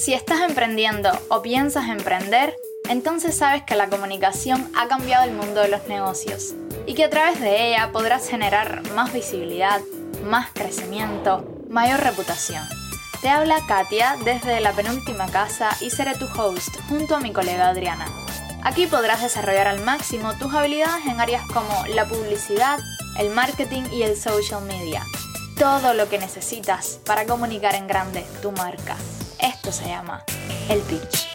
Si estás emprendiendo o piensas emprender, entonces sabes que la comunicación ha cambiado el mundo de los negocios y que a través de ella podrás generar más visibilidad, más crecimiento, mayor reputación. Te habla Katia desde la penúltima casa y seré tu host junto a mi colega Adriana. Aquí podrás desarrollar al máximo tus habilidades en áreas como la publicidad, el marketing y el social media. Todo lo que necesitas para comunicar en grande tu marca. Esto se llama el pitch.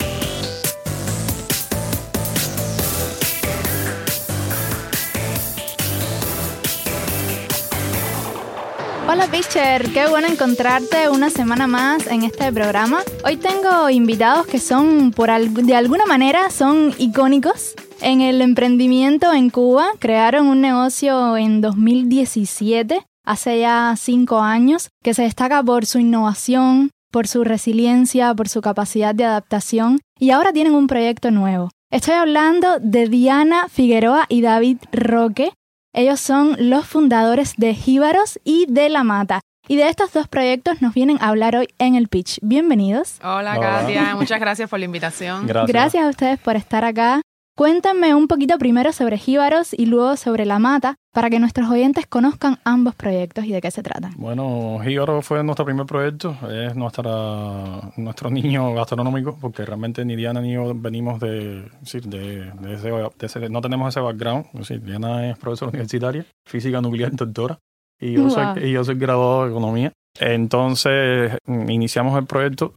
Hola Pitcher, qué bueno encontrarte una semana más en este programa. Hoy tengo invitados que son, por de alguna manera, son icónicos en el emprendimiento en Cuba. Crearon un negocio en 2017, hace ya cinco años, que se destaca por su innovación, por su resiliencia, por su capacidad de adaptación y ahora tienen un proyecto nuevo. Estoy hablando de Diana Figueroa y David Roque, ellos son los fundadores de Jíbaros y de La Mata. Y de estos dos proyectos nos vienen a hablar hoy en el pitch. Bienvenidos. Hola, Katia. Muchas gracias por la invitación. Gracias. gracias a ustedes por estar acá. Cuéntame un poquito primero sobre Jíbaros y luego sobre La Mata para que nuestros oyentes conozcan ambos proyectos y de qué se tratan. Bueno, Jíbaros fue nuestro primer proyecto, es nuestra, nuestro niño gastronómico, porque realmente ni Diana ni yo venimos de, de, ese, no tenemos ese background. Diana es profesora universitaria, física nuclear, doctora, y yo, soy, y yo soy graduado de economía. Entonces iniciamos el proyecto,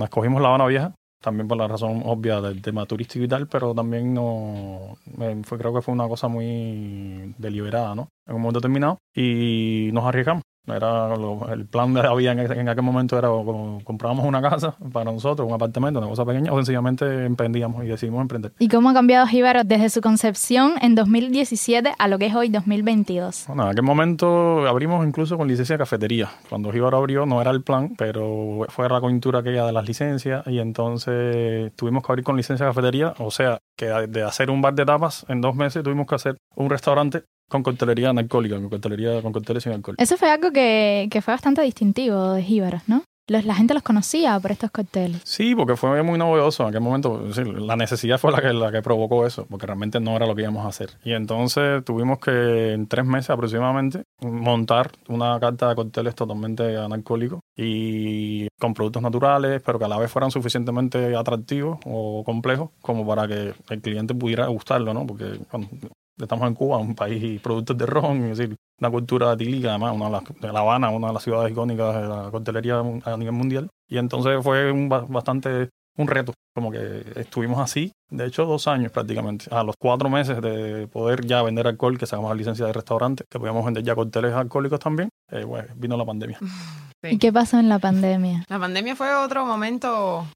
escogimos La Habana Vieja, también por la razón obvia del tema turístico y tal, pero también no fue, creo que fue una cosa muy deliberada, ¿no? En un momento determinado y nos arriesgamos. Era el plan de había en, en, aquel momento era o comprábamos una casa para nosotros, un apartamento, una cosa pequeña, o sencillamente emprendíamos y decidimos emprender. ¿Y cómo ha cambiado Jíbaro desde su concepción en 2017 a lo que es hoy 2022? Bueno, en aquel momento abrimos incluso con licencia de cafetería. Cuando Jíbaro abrió no era el plan, pero fue la coyuntura aquella de las licencias y entonces tuvimos que abrir con licencia de cafetería, o sea, que de hacer un bar de tapas en dos meses tuvimos que hacer un restaurante con coctelería alcohólica, con coctelería con cócteles sin alcohol. Eso fue algo que, que fue bastante distintivo de Jíbaros, ¿no? la gente los conocía por estos cócteles. Sí, porque fue muy novedoso en aquel momento. la necesidad fue la que, la que provocó eso, porque realmente no era lo que íbamos a hacer. Y entonces tuvimos que, en tres meses aproximadamente, montar una carta de cócteles totalmente analcohólicos y con productos naturales, pero que a la vez fueran suficientemente atractivos o complejos como para que el cliente pudiera gustarlo, ¿no? Porque estamos en Cuba, un país productos de ron, es decir, una cultura tílica, además, una de, La Habana, una de las ciudades icónicas de la coctelería a nivel mundial. Y entonces fue un, bastante un reto, como que estuvimos así, de hecho, dos años prácticamente. A los cuatro meses de poder ya vender alcohol, que sacamos la licencia de restaurante, que podíamos vender ya cócteles alcohólicos también, eh, pues vino la pandemia. ¿Y qué pasó en la pandemia? La pandemia fue otro momento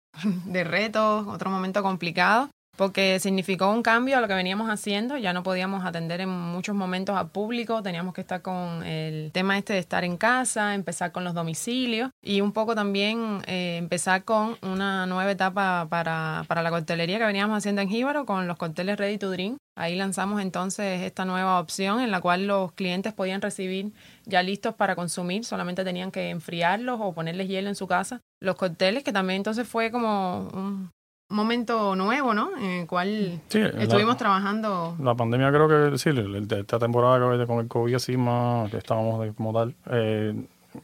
de reto, otro momento complicado porque significó un cambio a lo que veníamos haciendo, ya no podíamos atender en muchos momentos al público, teníamos que estar con el tema este de estar en casa, empezar con los domicilios y un poco también eh, empezar con una nueva etapa para, para la coctelería que veníamos haciendo en Jíbaro con los cócteles Ready to Drink. Ahí lanzamos entonces esta nueva opción en la cual los clientes podían recibir ya listos para consumir, solamente tenían que enfriarlos o ponerles hielo en su casa. Los cócteles, que también entonces fue como un, momento nuevo, ¿no? En el cual estuvimos trabajando. La pandemia creo que sí, esta temporada con el COVID así más que estábamos como tal, eh,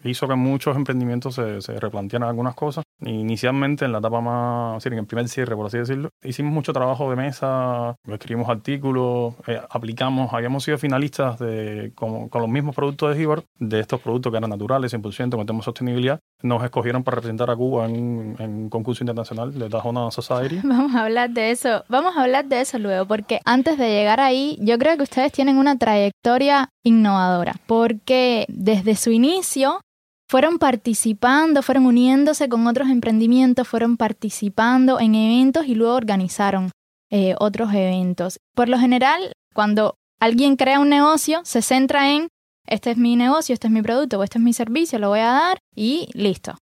hizo que muchos emprendimientos se, se replantearan algunas cosas Inicialmente, en la etapa más, en el primer cierre, por así decirlo, hicimos mucho trabajo de mesa, escribimos artículos, eh, aplicamos, habíamos sido finalistas de, con, con los mismos productos de Gibor, de estos productos que eran naturales, 100%, con tema sostenibilidad. Nos escogieron para representar a Cuba en, en un concurso internacional de Tajona Society. Vamos a hablar de eso, vamos a hablar de eso luego, porque antes de llegar ahí, yo creo que ustedes tienen una trayectoria innovadora, porque desde su inicio fueron participando, fueron uniéndose con otros emprendimientos, fueron participando en eventos y luego organizaron eh, otros eventos. Por lo general, cuando alguien crea un negocio, se centra en, este es mi negocio, este es mi producto o este es mi servicio, lo voy a dar y listo.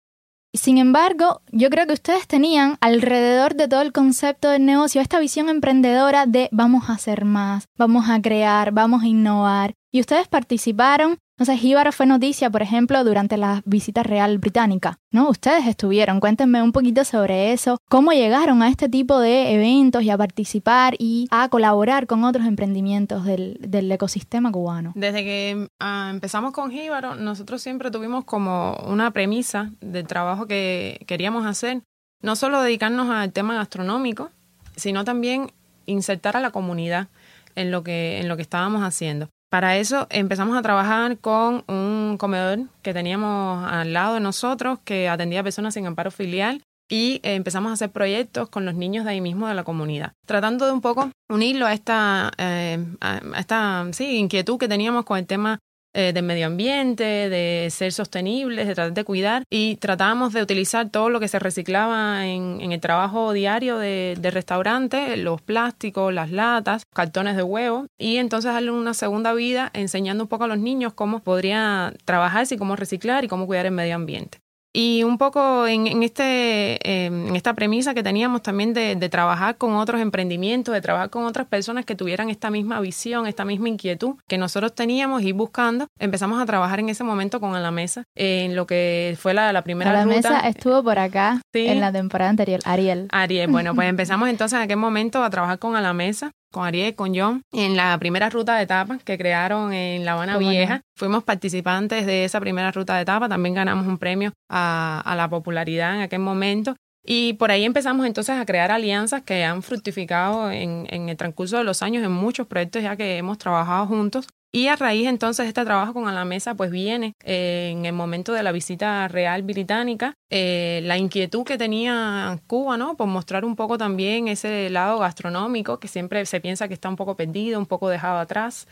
Sin embargo, yo creo que ustedes tenían alrededor de todo el concepto del negocio esta visión emprendedora de vamos a hacer más, vamos a crear, vamos a innovar. Y ustedes participaron Entonces, Jíbaro fue noticia, por ejemplo, durante la visita real británica, ¿no? Ustedes estuvieron, cuéntenme un poquito sobre eso, cómo llegaron a este tipo de eventos y a participar y a colaborar con otros emprendimientos del, ecosistema cubano. Desde que uh, empezamos con Jíbaro, nosotros siempre tuvimos como una premisa del trabajo que queríamos hacer, no solo dedicarnos al tema gastronómico, sino también insertar a la comunidad en lo que, en lo que estábamos haciendo. Para eso empezamos a trabajar con un comedor que teníamos al lado de nosotros que atendía a personas sin amparo filial y empezamos a hacer proyectos con los niños de ahí mismo de la comunidad, tratando de un poco unirlo a esta, eh, a esta sí, inquietud que teníamos con el tema eh, del medio ambiente, de ser sostenibles, de tratar de cuidar y tratábamos de utilizar todo lo que se reciclaba en, en el trabajo diario de, de, restaurante, los plásticos, las latas, cartones de huevo y entonces darle una segunda vida enseñando un poco a los niños cómo podría trabajarse y cómo reciclar y cómo cuidar el medio ambiente. Y un poco en, en este, eh, en esta premisa que teníamos también de, de, trabajar con otros emprendimientos, de trabajar con otras personas que tuvieran esta misma visión, esta misma inquietud que nosotros teníamos y buscando, empezamos a trabajar en ese momento con A la Mesa, en lo que fue la, la primera A la ruta. Mesa estuvo por acá sí. en la temporada anterior, Ariel. Ariel, bueno, pues empezamos entonces en aquel momento a trabajar con A la Mesa con Ariel, con John, en la primera ruta de etapa que crearon en La Habana Qué Vieja. Bueno. Fuimos participantes de esa primera ruta de etapa, también ganamos un premio a, a, la popularidad en aquel momento. Y por ahí empezamos entonces a crear alianzas que han fructificado en, en el transcurso de los años en muchos proyectos ya que hemos trabajado juntos. Y a raíz entonces de este trabajo con A la Mesa, pues viene eh, en el momento de la visita real británica eh, la inquietud que tenía Cuba, ¿no? Por mostrar un poco también ese lado gastronómico que siempre se piensa que está un poco perdido, un poco dejado atrás.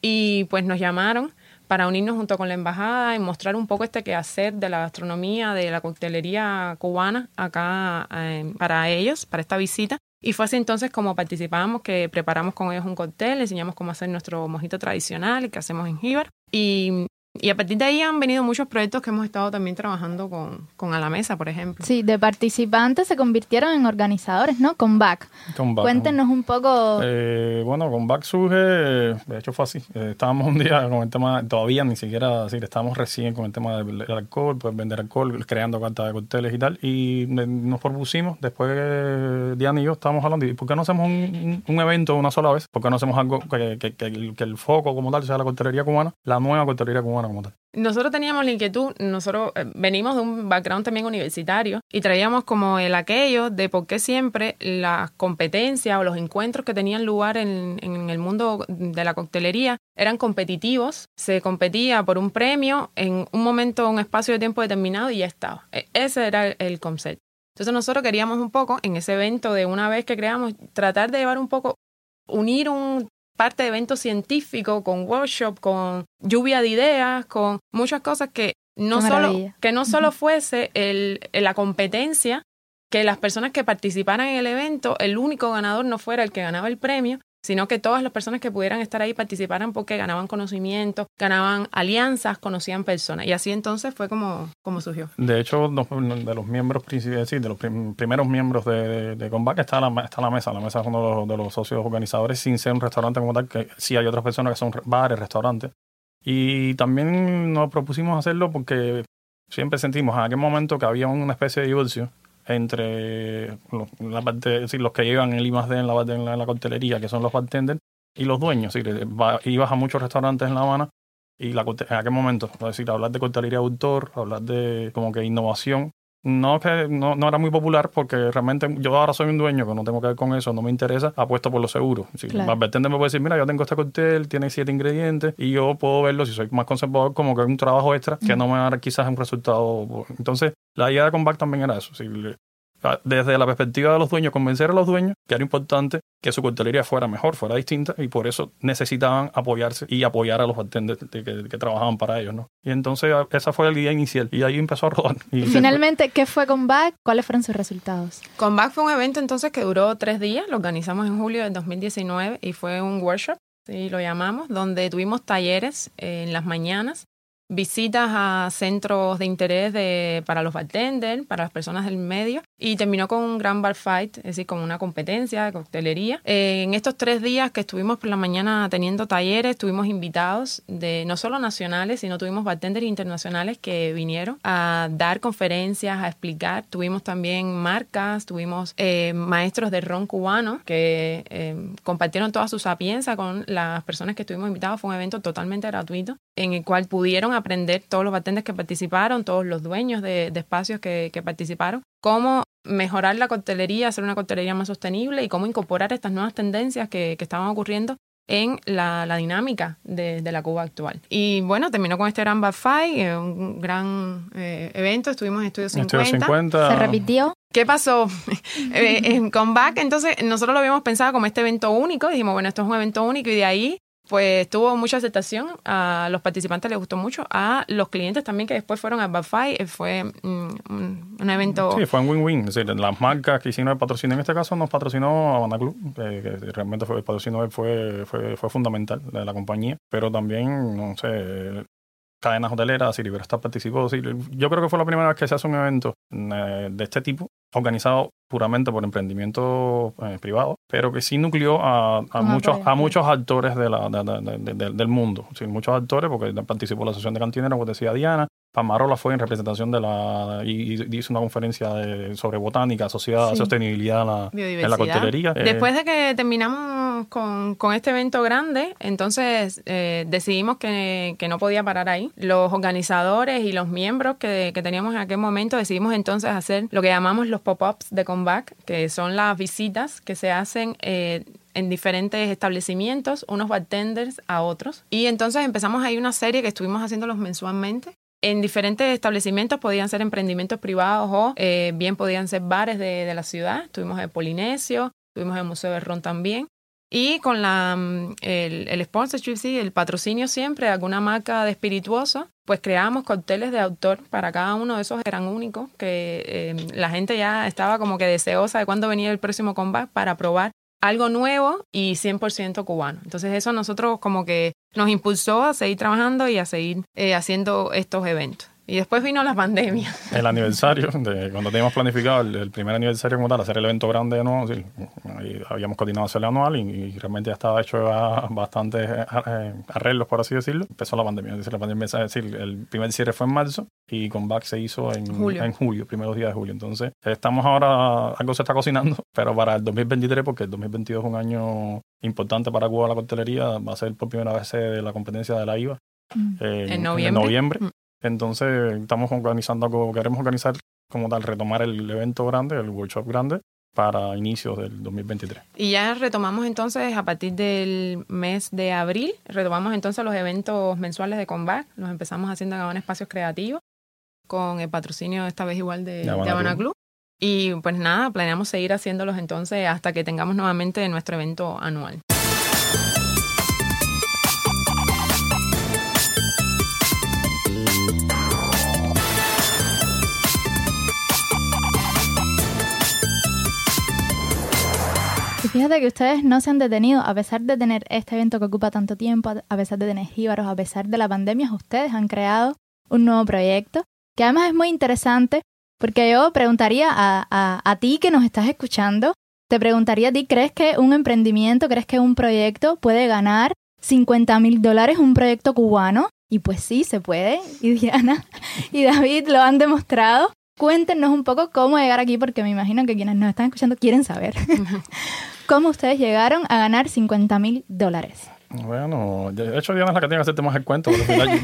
Y pues nos llamaron para unirnos junto con la embajada y mostrar un poco este quehacer de la gastronomía, de la coctelería cubana acá eh, para ellos, para esta visita. Y fue así entonces como participamos, que preparamos con ellos un cóctel, enseñamos cómo hacer nuestro mojito tradicional que hacemos en Jíbar. Y y a partir de ahí han venido muchos proyectos que hemos estado también trabajando con, con A la Mesa, por ejemplo. Sí, de participantes se convirtieron en organizadores, ¿no? Con BAC. Con BAC. Cuéntenos un poco. Eh, bueno, con BAC surge, de hecho fue así. Eh, estábamos un día con el tema, todavía ni siquiera, decir, estábamos recién con el tema del, alcohol, pues vender alcohol, creando cartas de cócteles y tal. Y nos propusimos, después de Diana y yo estábamos hablando, ¿y por qué no hacemos un, un evento una sola vez? ¿Por qué no hacemos algo que, que, que, el, que el foco como tal sea la coctelería cubana, la nueva coctelería cubana? Como tal. Nosotros teníamos la inquietud, nosotros eh, venimos de un background también universitario y traíamos como el aquello de por qué siempre las competencias o los encuentros que tenían lugar en, en, el mundo de la coctelería eran competitivos, se competía por un premio en un momento, un espacio de tiempo determinado y ya estaba. E, ese era el, el concepto. Entonces nosotros queríamos un poco, en ese evento de una vez que creamos, tratar de llevar un poco, unir un parte de eventos científicos, con workshop, con lluvia de ideas, con muchas cosas que no solo, que no solo fuese el, la competencia, que las personas que participaran en el evento, el único ganador no fuera el que ganaba el premio, sino que todas las personas que pudieran estar ahí participaran porque ganaban conocimiento, ganaban alianzas, conocían personas. Y así entonces fue como, como surgió. De hecho, de los miembros principales, de los prim primeros miembros de, de, de Combat está la, está la mesa. La mesa es uno de los, de los socios organizadores, sin ser un restaurante como tal, que sí hay otras personas que son bares, restaurantes. Y también nos propusimos hacerlo porque siempre sentimos en aquel momento que había una especie de divorcio entre los, la parte, los que llevan el I más D en la, en la, en la coctelería, que son los bartenders, y los dueños. Es decir, ibas a muchos restaurantes en La Habana y la, en aquel momento, es decir, hablar de coctelería de autor, hablar de como que innovación, no que no, no, era muy popular porque realmente yo ahora soy un dueño que no tengo que ver con eso, no me interesa, apuesto por lo seguro. Si claro. Bartender me puede decir, mira, yo tengo este cóctel, tiene siete ingredientes y yo puedo verlo, si soy más conservador, como que es un trabajo extra que no me va a dar quizás un resultado. Entonces, la idea de Combat también era eso. Si desde la perspectiva de los dueños, convencer a los dueños que era importante que su coctelería fuera mejor, fuera distinta, y por eso necesitaban apoyarse y apoyar a los bartenders que, que, trabajaban para ellos, ¿no? Y entonces esa fue la idea inicial, y ahí empezó a rodar. Y Finalmente, ¿qué fue Comback? ¿Cuáles fueron sus resultados? Comback fue un evento entonces que duró tres días, lo organizamos en julio del 2019, y fue un workshop, sí, lo llamamos, donde tuvimos talleres en las mañanas, visitas a centros de interés de, para los bartenders, para las personas del medio, y terminó con un gran bar fight, es decir, con una competencia de coctelería. Eh, en estos tres días que estuvimos por la mañana teniendo talleres, tuvimos invitados de no solo nacionales, sino tuvimos bartenders internacionales que vinieron a dar conferencias, a explicar. Tuvimos también marcas, tuvimos eh, maestros de ron cubano que eh, compartieron toda su sapiencia con las personas que estuvimos invitados. Fue un evento totalmente gratuito en el cual pudieron aprender todos los bartenders que participaron, todos los dueños de, espacios que, participaron, cómo mejorar la coctelería, hacer una coctelería más sostenible y cómo incorporar estas nuevas tendencias que, estaban ocurriendo en la, dinámica de, la Cuba actual. Y bueno, terminó con este gran Fight, eh, un gran eh, evento, estuvimos en Estudio 50. ¿Se repitió? ¿Qué pasó? Eh, en Comeback, entonces nosotros lo habíamos pensado como este evento único, dijimos, bueno, esto es un evento único y de ahí pues tuvo mucha aceptación, a los participantes les gustó mucho, a los clientes también que después fueron a Bafai, eh, fue mm, un, evento... Sí, fue un win-win, es decir, las marcas que hicieron el patrocinio en este caso nos patrocinó Habana Club, que, realmente fue, el patrocinio fue, fue, fue fundamental de la compañía, pero también, no sé, cadenas hoteleras, Libertad participó. yo creo que fue la primera vez que se hace un evento eh, de este tipo, organizado puramente por emprendimiento eh, privado, pero que sí nucleó a, muchos a muchos actores de la, del mundo. Sí, muchos actores, porque participó la Asociación de Cantineros, como decía Diana, Pamarola fue en representación de la. y, hizo una conferencia sobre botánica asociada a sostenibilidad en la, coctelería. Eh, Después de que terminamos con, este evento grande, entonces eh, decidimos que, no podía parar ahí. Los organizadores y los miembros que, teníamos en aquel momento decidimos entonces hacer lo que llamamos los pop-ups de comeback, que son las visitas que se hacen. Eh, en diferentes establecimientos, unos bartenders a otros. Y entonces empezamos ahí una serie que estuvimos haciéndolos mensualmente en diferentes establecimientos, podían ser emprendimientos privados o eh, bien podían ser bares de, la ciudad. Tuvimos el Polinesio, tuvimos el Museo de también. Y con mm, el, sponsorship, sí, el patrocinio siempre de alguna marca de espirituoso, pues creábamos cócteles de autor para cada uno de esos, eran únicos, que eh, la gente ya estaba como que deseosa de cuándo venía el próximo combate para probar algo nuevo y 100% cubano. Entonces eso nosotros como que nos impulsó a seguir trabajando y a seguir eh, haciendo estos eventos. Y después vino la pandemia. El aniversario, de cuando teníamos planificado el, primer aniversario como tal, hacer el evento grande de nuevo, sí, habíamos coordinado hacerlo anual y, realmente ya estaba hecho bastantes eh, arreglos, por así decirlo. Empezó la pandemia. Es decir, la pandemia, es decir, el primer cierre fue en marzo y con Back se hizo en julio. en julio, primeros días de julio. Entonces, estamos ahora, algo se está cocinando, pero para el 2023, porque el 2022 es un año importante para Cuba la coctelería, va a ser por primera vez de la competencia de la IVA. Mm. En, noviembre. Mm. Entonces estamos organizando algo, queremos organizar como tal, retomar el evento grande, el workshop grande, para inicios del 2023. Y ya retomamos entonces a partir del mes de abril, retomamos entonces los eventos mensuales de Combat, los empezamos haciendo en Espacios Creativos, con el patrocinio esta vez igual de, de Habana, Club. Y pues nada, planeamos seguir haciéndolos entonces hasta que tengamos nuevamente nuestro evento anual. Fíjate que ustedes no se han detenido, a pesar de tener este evento que ocupa tanto tiempo, a pesar de tener jíbaros, a pesar de la pandemia, ustedes han creado un nuevo proyecto que además es muy interesante porque yo preguntaría a, a, ti que nos estás escuchando, te preguntaría a ti, ¿crees que un emprendimiento, crees que un proyecto puede ganar 50 mil dólares, un proyecto cubano? Y pues sí, se puede. Y Diana y David lo han demostrado. Cuéntenos un poco cómo llegar aquí, porque me imagino que quienes nos están escuchando quieren saber. ¿Cómo ustedes llegaron a ganar 50 mil dólares? Bueno, de hecho Diana es la que tiene que hacerte más el cuento,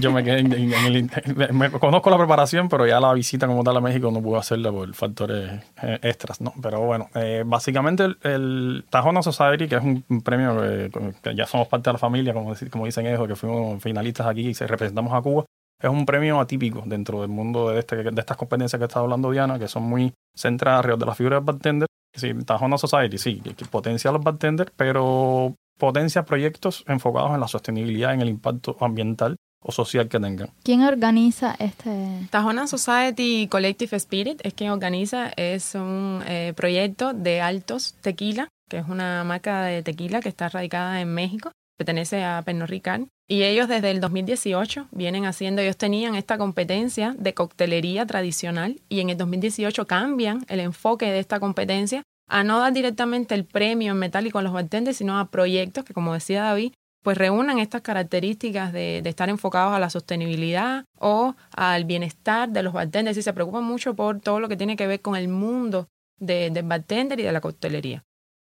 yo me quedé en, el... Me, conozco la preparación, pero ya la visita como tal a México no pude hacerla por factores eh, extras, ¿no? Pero bueno, eh, básicamente el, el, Tajona Society, que es un, premio que, ya somos parte de la familia, como, dicen ellos, que fuimos finalistas aquí y se representamos a Cuba, es un premio atípico dentro del mundo de, este, de estas competencias que está hablando Diana, que son muy centradas alrededor de la figura del bartender Sí, Tajona Society, sí, que potencia a los bartenders, pero potencia proyectos enfocados en la sostenibilidad, en el impacto ambiental o social que tengan. ¿Quién organiza este? Tajona Society Collective Spirit es quien organiza, es un eh, proyecto de Altos Tequila, que es una marca de tequila que está radicada en México pertenece a Pernod Ricard. Y ellos desde el 2018 vienen haciendo, ellos tenían esta competencia de coctelería tradicional y en el 2018 cambian el enfoque de esta competencia a no dar directamente el premio en metálico a los bartenders, sino a proyectos que, como decía David, pues reúnan estas características de, estar enfocados a la sostenibilidad o al bienestar de los bartenders y se preocupan mucho por todo lo que tiene que ver con el mundo del bartender y de la coctelería.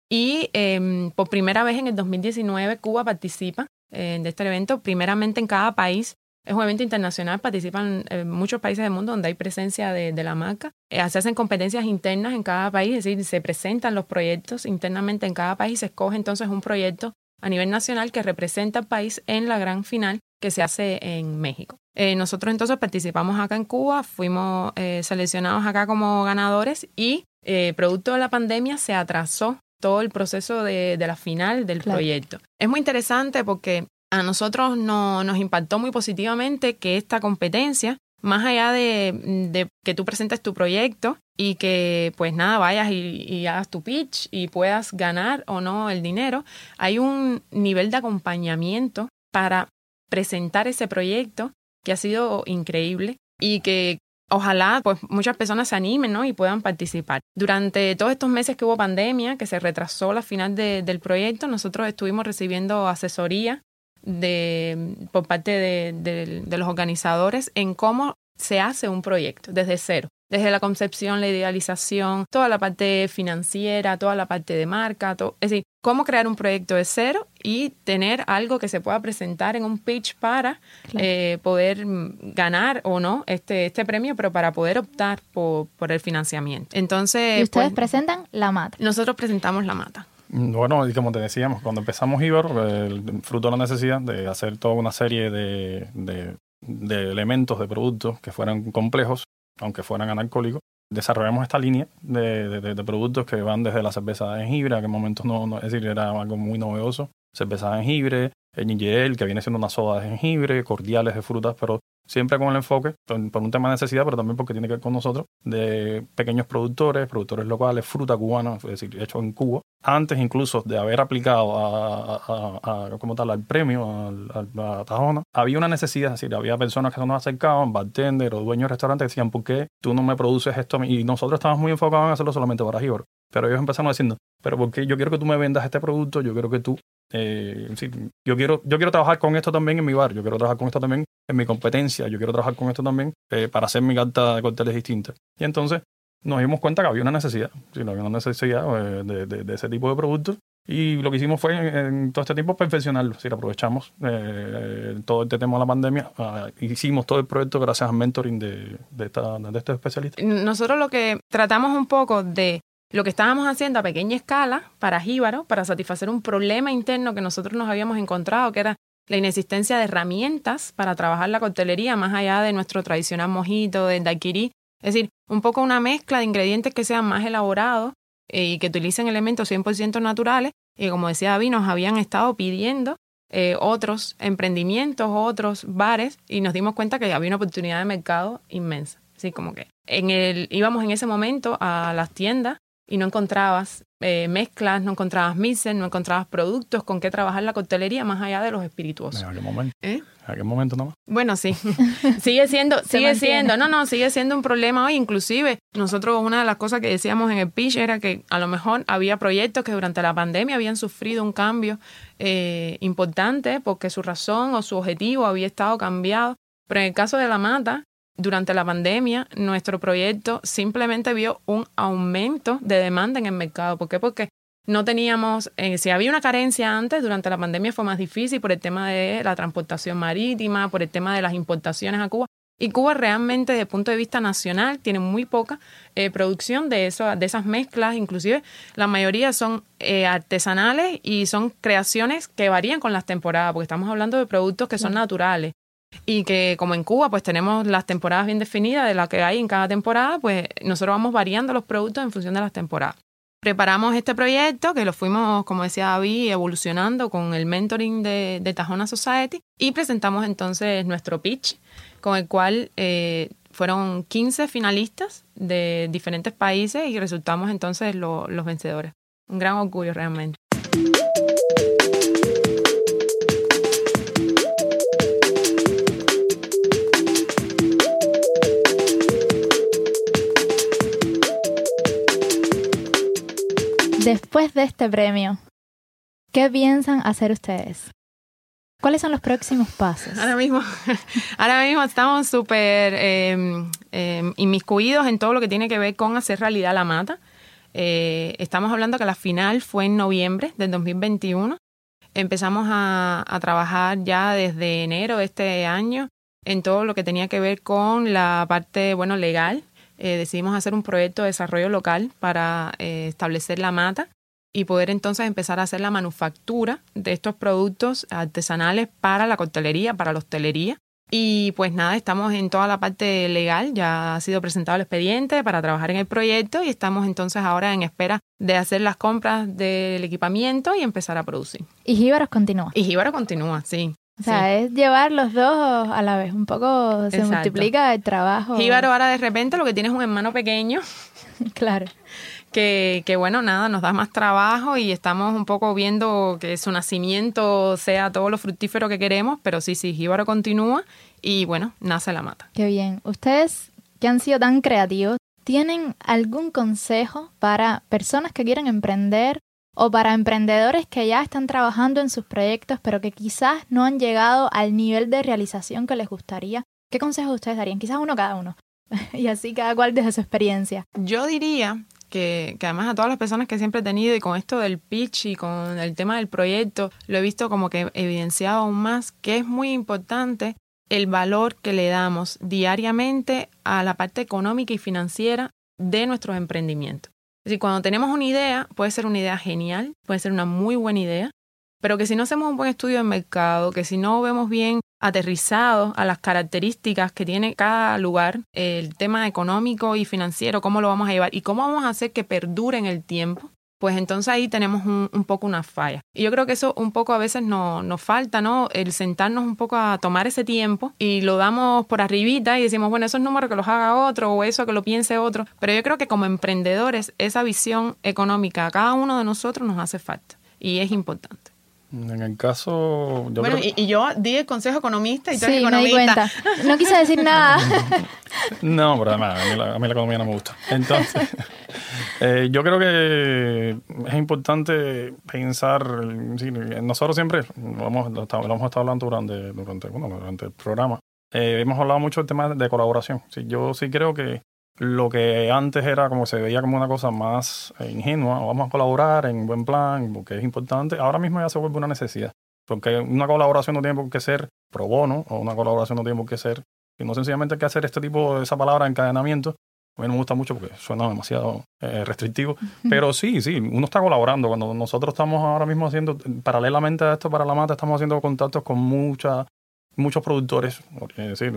Y em, por primera vez en el 2019 Cuba participa eh, de este evento, primeramente en cada país. Es un evento internacional, participan eh, muchos países del mundo donde hay presencia de, la marca. Eh, se hacen competencias internas en cada país, es decir, se presentan los proyectos internamente en cada país, se escoge entonces un proyecto a nivel nacional que representa al país en la gran final que se hace en México. Nosotros entonces participamos acá en Cuba, fuimos seleccionados acá como ganadores y producto de la pandemia se atrasó todo el proceso de, la final del proyecto. Es muy interesante porque a nosotros no, nos impactó muy positivamente que esta competencia más allá de, que tú presentes tu proyecto y que pues nada, vayas y, hagas tu pitch y puedas ganar o no el dinero, hay un nivel de acompañamiento para presentar ese proyecto que ha sido increíble y que ojalá pues muchas personas se animen ¿no? y puedan participar. Durante todos estos meses que hubo pandemia, que se retrasó la final del proyecto, nosotros estuvimos recibiendo asesoría de, por parte de, los organizadores en cómo se hace un proyecto desde cero. Desde la concepción, la idealización, toda la parte financiera, toda la parte de marca, es decir, cómo crear un proyecto de cero y tener algo que se pueda presentar en un pitch para eh, poder ganar o no este, este premio, pero para poder optar por, el financiamiento. Entonces, ¿Y ustedes pues, presentan la mata? Nosotros presentamos la mata. Bueno, y como te decíamos, cuando empezamos Iber, el fruto de la necesidad de hacer toda una serie de, de, elementos, de productos que fueran complejos, aunque fueran analcohólicos, desarrollamos esta línea de, de, productos que van desde la cerveza de jengibre, que en momentos no, es decir, era algo muy novedoso, cerveza de jengibre, el ginger que viene siendo una soda de jengibre, cordiales de frutas, pero siempre con el enfoque, por, un tema de necesidad, pero también porque tiene que ver con nosotros, de pequeños productores, productores locales, fruta cubana, es decir, hecho en Cuba. Antes incluso de haber aplicado a, como tal, al premio, a, la Tajona, había una necesidad, es decir, había personas que se nos acercaban, bartender o dueños de restaurantes, decían, ¿por qué tú no me produces esto? Y nosotros estábamos muy enfocados en hacerlo solamente para Gibor. Pero ellos empezaron diciendo, pero porque yo quiero que tú me vendas este producto, yo quiero que tú eh, yo, quiero, yo quiero trabajar con esto también en mi bar, yo quiero trabajar con esto también en mi competencia, yo quiero trabajar con esto también eh, para hacer mi carta de cócteles distinta. Y entonces nos dimos cuenta que había una necesidad, sí, había una necesidad eh, de, de, ese tipo de productos. Y lo que hicimos fue en, todo este tiempo perfeccionarlo. Si aprovechamos eh, todo este tema de la pandemia, ah, hicimos todo el proyecto gracias al mentoring de, de, esta, de estos especialistas. Nosotros lo que tratamos un poco de lo que estábamos haciendo a pequeña escala para Jíbaro, para satisfacer un problema interno que nosotros nos habíamos encontrado, que era la inexistencia de herramientas para trabajar la coctelería más allá de nuestro tradicional mojito, de daiquiri. Es decir, un poco una mezcla de ingredientes que sean más elaborados eh, y que utilicen elementos 100% naturales. Y como decía David, nos habían estado pidiendo eh, otros emprendimientos, otros bares, y nos dimos cuenta que había una oportunidad de mercado inmensa. Así como que en el, íbamos en ese momento a las tiendas y no encontrabas eh, mezclas, no encontrabas mixes, no encontrabas productos con qué trabajar la coctelería más allá de los espirituosos. ¿A qué momento? ¿Eh? ¿A qué momento nomás? Bueno, sí. sigue siendo, sigue siendo, no, no, sigue siendo un problema hoy. Inclusive, nosotros una de las cosas que decíamos en el pitch era que a lo mejor había proyectos que durante la pandemia habían sufrido un cambio eh, importante porque su razón o su objetivo había estado cambiado. Pero en el caso de la mata, durante la pandemia, nuestro proyecto simplemente vio un aumento de demanda en el mercado. ¿Por qué? Porque no teníamos, eh, si había una carencia antes, durante la pandemia fue más difícil por el tema de la transportación marítima, por el tema de las importaciones a Cuba. Y Cuba realmente, desde el punto de vista nacional, tiene muy poca eh, producción de, eso, de esas mezclas. Inclusive, la mayoría son eh, artesanales y son creaciones que varían con las temporadas, porque estamos hablando de productos que son naturales y que como en Cuba pues tenemos las temporadas bien definidas de lo que hay en cada temporada, pues nosotros vamos variando los productos en función de las temporadas. Preparamos este proyecto que lo fuimos, como decía David, evolucionando con el mentoring de, de Tajona Society y presentamos entonces nuestro pitch con el cual eh, fueron 15 finalistas de diferentes países y resultamos entonces los vencedores. Un gran orgullo realmente. Después de este premio, ¿qué piensan hacer ustedes? ¿Cuáles son los próximos pasos? Ahora mismo, ahora mismo estamos súper eh, eh, inmiscuidos en todo lo que tiene que ver con hacer realidad la mata. Eh, estamos hablando que la final fue en noviembre del 2021. Empezamos a, a, trabajar ya desde enero de este año en todo lo que tenía que ver con la parte, bueno, legal. Eh, decidimos hacer un proyecto de desarrollo local para eh, establecer la mata y poder entonces empezar a hacer la manufactura de estos productos artesanales para la coctelería, para la hostelería. Y pues nada, estamos en toda la parte legal, ya ha sido presentado el expediente para trabajar en el proyecto y estamos entonces ahora en espera de hacer las compras del equipamiento y empezar a producir. Y Jíbaros continúa. Y Jíbaros continúa, sí. O sea, sí. es llevar los dos a la vez. Un poco se Exacto. multiplica el trabajo. Jíbaro ahora de repente lo que tiene es un hermano pequeño. claro. Que, que, bueno, nada, nos da más trabajo y estamos un poco viendo que su nacimiento sea todo lo fructífero que queremos, pero sí, sí, Jíbaro continúa y bueno, nace la mata. Qué bien. Ustedes que han sido tan creativos, ¿tienen algún consejo para personas que quieren emprender o para emprendedores que ya están trabajando en sus proyectos pero que quizás no han llegado al nivel de realización que les gustaría? ¿Qué consejos ustedes darían? Quizás uno cada uno. y así cada cual desde su experiencia. Yo diría que, que, además a todas las personas que siempre he tenido y con esto del pitch y con el tema del proyecto, lo he visto como que evidenciado aún más que es muy importante el valor que le damos diariamente a la parte económica y financiera de nuestros emprendimientos. Es decir, cuando tenemos una idea, puede ser una idea genial, puede ser una muy buena idea, pero que si no hacemos un buen estudio de mercado, que si no vemos bien aterrizado a las características que tiene cada lugar, el tema económico y financiero, cómo lo vamos a llevar y cómo vamos a hacer que perdure en el tiempo, pues entonces ahí tenemos un, un, poco una falla. Y yo creo que eso un poco a veces no, nos falta, ¿no? El sentarnos un poco a tomar ese tiempo y lo damos por arribita y decimos, bueno, esos números que los haga otro o eso que lo piense otro. Pero yo creo que como emprendedores esa visión económica a cada uno de nosotros nos hace falta y es importante. En el caso. Yo bueno, creo... y, y, yo di el consejo economista y tú sí, eres economista. Me di cuenta. No quise decir nada. no, pero además, a mí, la, a mí la economía no me gusta. Entonces, eh, yo creo que es importante pensar. Sí, nosotros siempre lo hemos, lo hemos estado hablando durante, durante, bueno, durante el programa. Eh, hemos hablado mucho del tema de colaboración. Sí, yo sí creo que lo que antes era como se veía como una cosa más ingenua, vamos a colaborar en buen plan, porque es importante, ahora mismo ya se vuelve una necesidad. Porque una colaboración no tiene por qué ser pro bono, o una colaboración no tiene por qué ser, sino sencillamente hay que hacer este tipo de esa palabra encadenamiento. A mí no me gusta mucho porque suena demasiado eh, restrictivo, pero sí, sí, uno está colaborando. Cuando nosotros estamos ahora mismo haciendo, paralelamente a esto para la mata, estamos haciendo contactos con muchas muchos productores, es decir,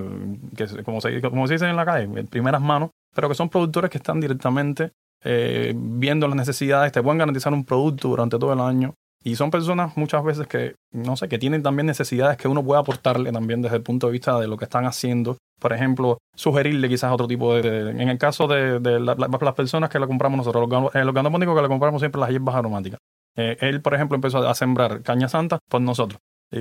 que como se, como se dice en la calle, en primeras manos, pero que son productores que están directamente eh, viendo las necesidades, te pueden garantizar un producto durante todo el año. Y son personas muchas veces que, no sé, que tienen también necesidades que uno puede aportarle también desde el punto de vista de lo que están haciendo. Por ejemplo, sugerirle quizás otro tipo de... en el caso de, de la, la, las personas que le compramos nosotros, el organopónico que le compramos siempre las hierbas aromáticas. Eh, él, por ejemplo, empezó a sembrar caña santa por nosotros.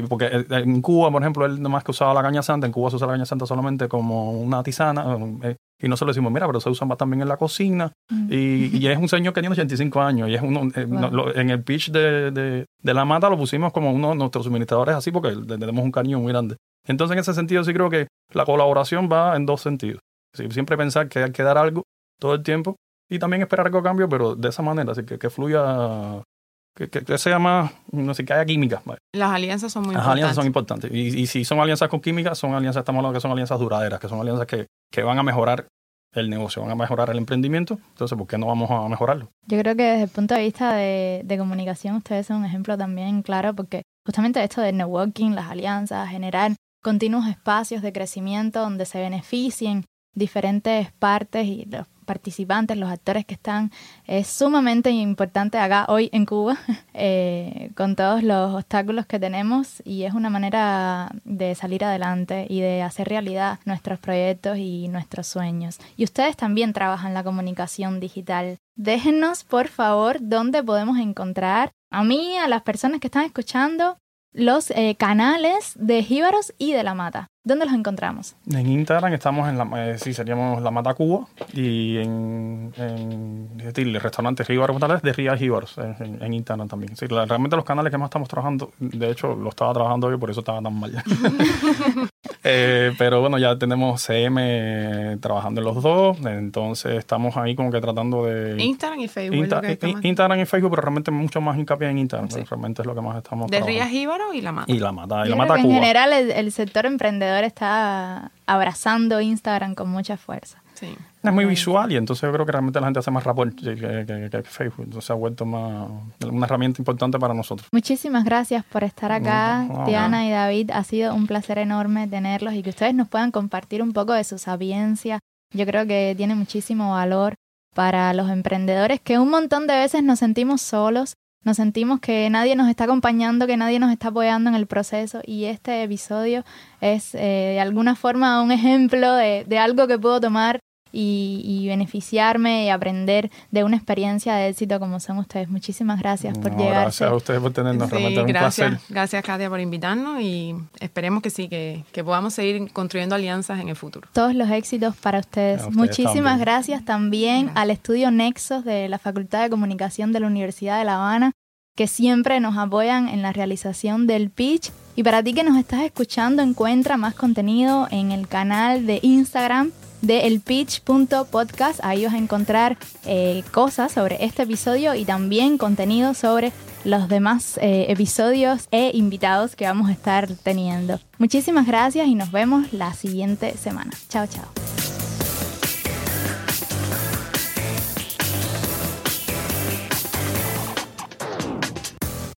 Porque en Cuba, por ejemplo, él nomás que usaba la caña santa, en Cuba se usa la caña santa solamente como una tisana, eh, y nosotros decimos, mira, pero se usa también en la cocina, mm. y, y, es un señor que tiene 85 años, y es uno, eh, wow. en el pitch de, de, de, la mata lo pusimos como uno de nuestros suministradores así, porque le tenemos un cariño muy grande. Entonces, en ese sentido, sí creo que la colaboración va en dos sentidos. Siempre pensar que hay que dar algo todo el tiempo, y también esperar algo a cambio, pero de esa manera, así que, que fluya que, que, que, sea más, no sé, que haya química. ¿vale? Las alianzas son muy Las importantes. alianzas son importantes. Y, y, si son alianzas con química, son alianzas, estamos hablando que son alianzas duraderas, que son alianzas que, que van a mejorar el negocio, van a mejorar el emprendimiento. Entonces, ¿por qué no vamos a mejorarlo? Yo creo que desde el punto de vista de, de comunicación, ustedes son un ejemplo también claro, porque justamente esto del networking, las alianzas, generar continuos espacios de crecimiento donde se beneficien diferentes partes y los participantes, los actores que están, es sumamente importante acá hoy en Cuba, eh, con todos los obstáculos que tenemos y es una manera de salir adelante y de hacer realidad nuestros proyectos y nuestros sueños. Y ustedes también trabajan la comunicación digital. Déjenos, por favor, dónde podemos encontrar a mí, a las personas que están escuchando, los eh, canales de Jíbaros y de la Mata. ¿Dónde los encontramos? En Instagram estamos en la, eh, sí, seríamos la Mata Cuba y en, en es decir, el restaurante de Ría Jíbaros en, en, Instagram también. Sí, la- realmente los canales que más estamos trabajando, de hecho lo estaba trabajando hoy, por eso estaba tan mal. Eh, pero bueno, ya tenemos CM trabajando en los dos, entonces estamos ahí como que tratando de... Instagram y Facebook. es Insta- lo que estamos- Instagram y Facebook, pero realmente mucho más hincapié en Instagram. Sí. Realmente es lo que más estamos de. Rías Jíbaro y La Mata. Y la Mata, y Yo la creo Mata que en Cuba. general el, el sector emprendedor está abrazando Instagram con mucha fuerza. Sí. Es muy visual y entonces yo creo que realmente la gente hace más rapport que, que- que- que Facebook. Entonces ha vuelto más una herramienta importante para nosotros. Muchísimas gracias por estar acá, No, no, Diana y David. Ha sido un placer enorme tenerlos y que ustedes nos puedan compartir un poco de su sapiencia. Yo creo que tiene muchísimo valor para los emprendedores que un montón de veces nos sentimos solos, nos sentimos que nadie nos está acompañando, que nadie nos está apoyando en el proceso y este episodio es eh, de alguna forma un ejemplo de, de algo que puedo tomar y, y beneficiarme y aprender de una experiencia de éxito como son ustedes. Muchísimas gracias por No, llegar. Gracias a ustedes por tenernos. Sí, realmente es un gracias, placer. gracias Katia por invitarnos y esperemos que sí, que, que podamos seguir construyendo alianzas en el futuro. todos los éxitos para ustedes. Muchísimas también. gracias también Gracias. al estudio Nexos de la Facultad de Comunicación de la Universidad de La Habana, que siempre nos apoyan en la realización del pitch. Y para ti que nos estás escuchando, encuentra más contenido en el canal de Instagram de elpitch.podcast. Ahí vas a encontrar eh, cosas sobre este episodio y también contenido sobre los demás eh, episodios e invitados que vamos a estar teniendo. Muchísimas gracias y nos vemos la siguiente semana. Chao, chao.